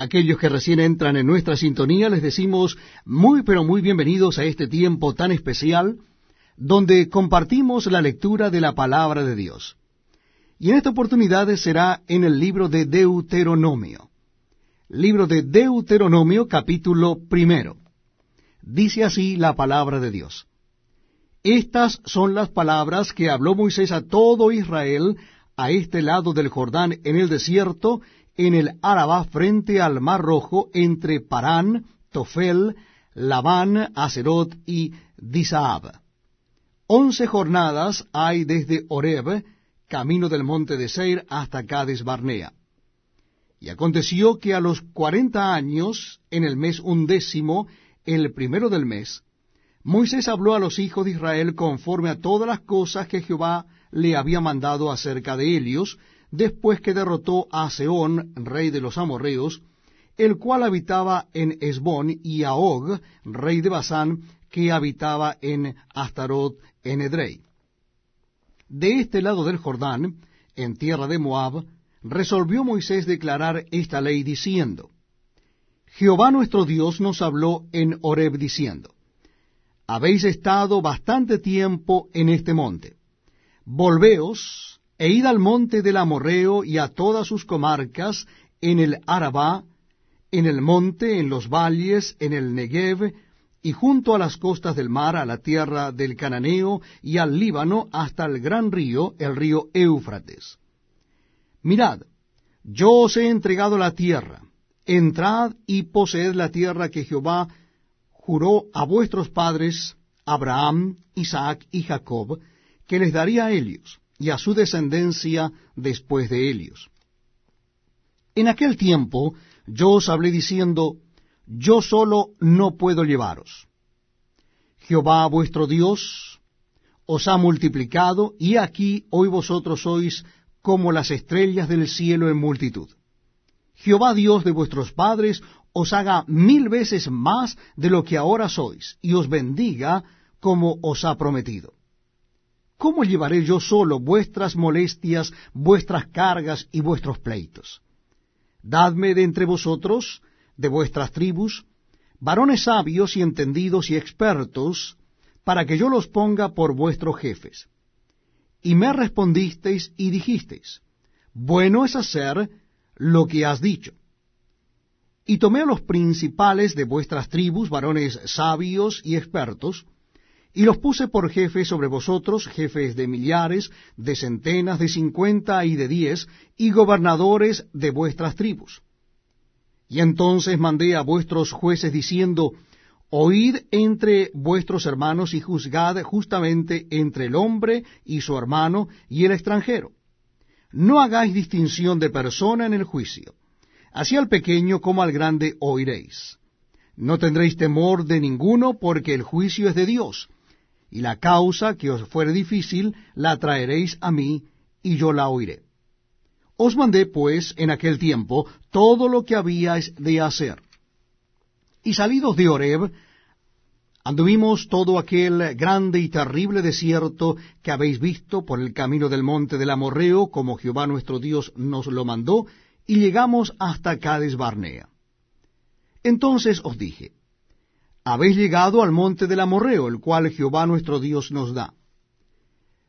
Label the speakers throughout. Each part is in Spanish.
Speaker 1: Aquellos que recién entran en nuestra sintonía les decimos muy pero muy bienvenidos a este tiempo tan especial donde compartimos la lectura de la palabra de Dios. Y en esta oportunidad será en el libro de Deuteronomio. Libro de Deuteronomio capítulo primero. Dice así la palabra de Dios. Estas son las palabras que habló Moisés a todo Israel a este lado del Jordán en el desierto, en el Arabá frente al Mar Rojo, entre Parán, Tofel, Labán, Acerot y Disaab. Once jornadas hay desde Oreb, camino del monte de Seir, hasta Cades Barnea. Y aconteció que a los cuarenta años, en el mes undécimo, el primero del mes, Moisés habló a los hijos de Israel conforme a todas las cosas que Jehová le había mandado acerca de Helios, después que derrotó a Seón, rey de los amorreos, el cual habitaba en Esbón, y a Og, rey de Basán, que habitaba en Astarot en Edrei. De este lado del Jordán, en tierra de Moab, resolvió Moisés declarar esta ley diciendo, Jehová nuestro Dios nos habló en Horeb diciendo, Habéis estado bastante tiempo en este monte. Volveos e id al monte del Amorreo y a todas sus comarcas, en el Arabá, en el monte, en los valles, en el Negev, y junto a las costas del mar, a la tierra del Cananeo, y al Líbano, hasta el gran río, el río Éufrates. Mirad, yo os he entregado la tierra, entrad y poseed la tierra que Jehová juró a vuestros padres, Abraham, Isaac y Jacob, que les daría a ellos y a su descendencia después de ellos. En aquel tiempo yo os hablé diciendo, yo solo no puedo llevaros. Jehová vuestro Dios os ha multiplicado, y aquí hoy vosotros sois como las estrellas del cielo en multitud. Jehová Dios de vuestros padres os haga mil veces más de lo que ahora sois, y os bendiga como os ha prometido. ¿Cómo llevaré yo solo vuestras molestias, vuestras cargas y vuestros pleitos? Dadme de entre vosotros, de vuestras tribus, varones sabios y entendidos y expertos, para que yo los ponga por vuestros jefes. Y me respondisteis y dijisteis, bueno es hacer lo que has dicho. Y tomé a los principales de vuestras tribus, varones sabios y expertos, y los puse por jefes sobre vosotros, jefes de millares, de centenas, de cincuenta y de diez, y gobernadores de vuestras tribus. Y entonces mandé a vuestros jueces diciendo, Oíd entre vuestros hermanos y juzgad justamente entre el hombre y su hermano y el extranjero. No hagáis distinción de persona en el juicio. Así al pequeño como al grande oiréis. No tendréis temor de ninguno porque el juicio es de Dios y la causa que os fuere difícil la traeréis a mí, y yo la oiré. Os mandé, pues, en aquel tiempo todo lo que habíais de hacer. Y salidos de Horeb, anduvimos todo aquel grande y terrible desierto que habéis visto por el camino del monte del Amorreo, como Jehová nuestro Dios nos lo mandó, y llegamos hasta Cades Barnea. Entonces os dije, habéis llegado al monte del Amorreo, el cual Jehová nuestro Dios nos da.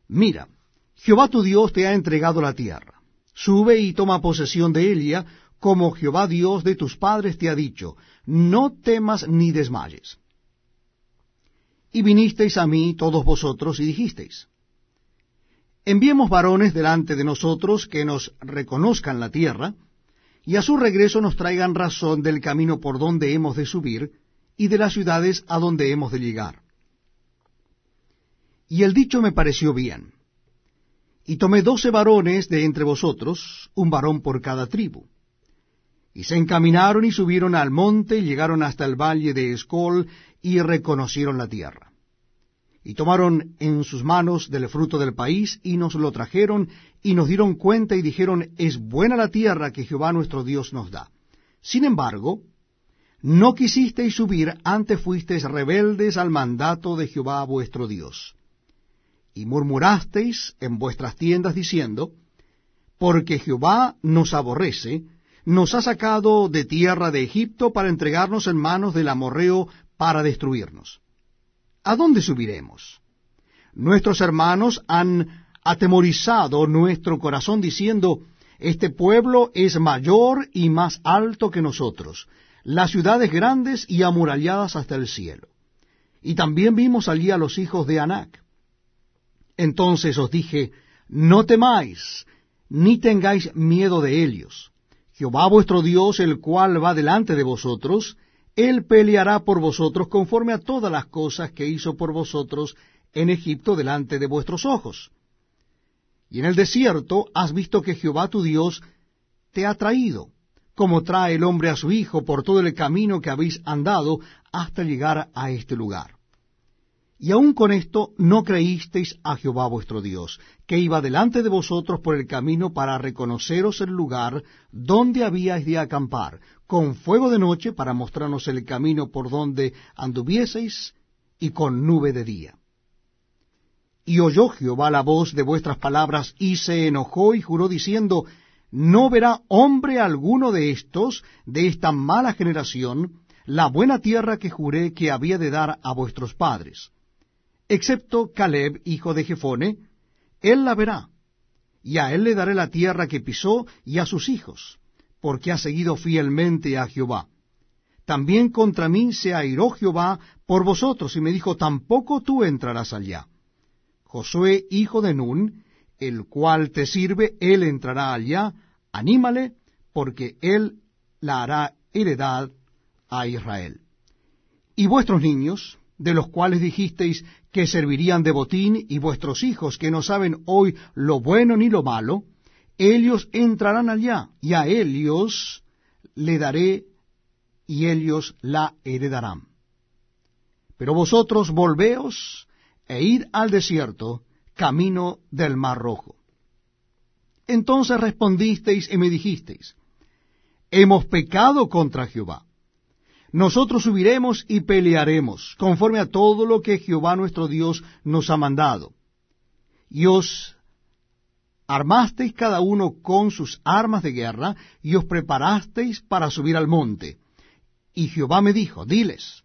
Speaker 1: Mira, Jehová tu Dios te ha entregado la tierra. Sube y toma posesión de ella, como Jehová Dios de tus padres te ha dicho, no temas ni desmayes. Y vinisteis a mí todos vosotros y dijisteis, enviemos varones delante de nosotros que nos reconozcan la tierra, y a su regreso nos traigan razón del camino por donde hemos de subir, y de las ciudades a donde hemos de llegar. Y el dicho me pareció bien. Y tomé doce varones de entre vosotros, un varón por cada tribu. Y se encaminaron y subieron al monte, y llegaron hasta el valle de Escol, y reconocieron la tierra. Y tomaron en sus manos del fruto del país, y nos lo trajeron, y nos dieron cuenta, y dijeron, es buena la tierra que Jehová nuestro Dios nos da. Sin embargo, no quisisteis subir, antes fuisteis rebeldes al mandato de Jehová vuestro Dios. Y murmurasteis en vuestras tiendas diciendo, porque Jehová nos aborrece, nos ha sacado de tierra de Egipto para entregarnos en manos del amorreo para destruirnos. ¿A dónde subiremos? Nuestros hermanos han atemorizado nuestro corazón diciendo, este pueblo es mayor y más alto que nosotros, las ciudades grandes y amuralladas hasta el cielo. Y también vimos allí a los hijos de Anac. Entonces os dije, no temáis, ni tengáis miedo de ellos. Jehová vuestro Dios, el cual va delante de vosotros, él peleará por vosotros conforme a todas las cosas que hizo por vosotros en Egipto delante de vuestros ojos. Y en el desierto has visto que Jehová tu Dios te ha traído, como trae el hombre a su hijo por todo el camino que habéis andado hasta llegar a este lugar. Y aun con esto no creísteis a Jehová vuestro Dios, que iba delante de vosotros por el camino para reconoceros el lugar donde habíais de acampar, con fuego de noche para mostrarnos el camino por donde anduvieseis, y con nube de día. Y oyó Jehová la voz de vuestras palabras, y se enojó y juró diciendo, No verá hombre alguno de estos, de esta mala generación, la buena tierra que juré que había de dar a vuestros padres excepto Caleb, hijo de Jefone, él la verá, y a él le daré la tierra que pisó y a sus hijos, porque ha seguido fielmente a Jehová. También contra mí se airó Jehová por vosotros, y me dijo, tampoco tú entrarás allá. Josué, hijo de Nun, el cual te sirve, él entrará allá, anímale, porque él la hará heredad a Israel. Y vuestros niños, de los cuales dijisteis que servirían de botín, y vuestros hijos que no saben hoy lo bueno ni lo malo, ellos entrarán allá, y a ellos le daré, y ellos la heredarán. Pero vosotros volveos e id al desierto, camino del mar rojo. Entonces respondisteis y me dijisteis, hemos pecado contra Jehová nosotros subiremos y pelearemos, conforme a todo lo que Jehová nuestro Dios nos ha mandado. Y os armasteis cada uno con sus armas de guerra, y os preparasteis para subir al monte. Y Jehová me dijo, diles,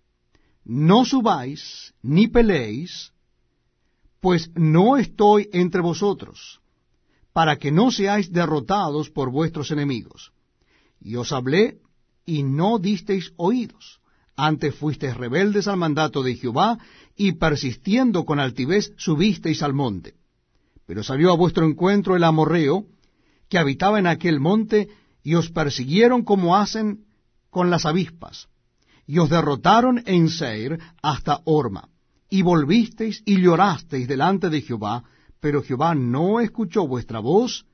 Speaker 1: no subáis ni peleéis, pues no estoy entre vosotros, para que no seáis derrotados por vuestros enemigos. Y os hablé y no disteis oídos. Antes fuisteis rebeldes al mandato de Jehová, y persistiendo con altivez subisteis al monte. Pero salió a vuestro encuentro el amorreo, que habitaba en aquel monte, y os persiguieron como hacen con las avispas, y os derrotaron en Seir hasta Orma, y volvisteis y llorasteis delante de Jehová, pero Jehová no escuchó vuestra voz,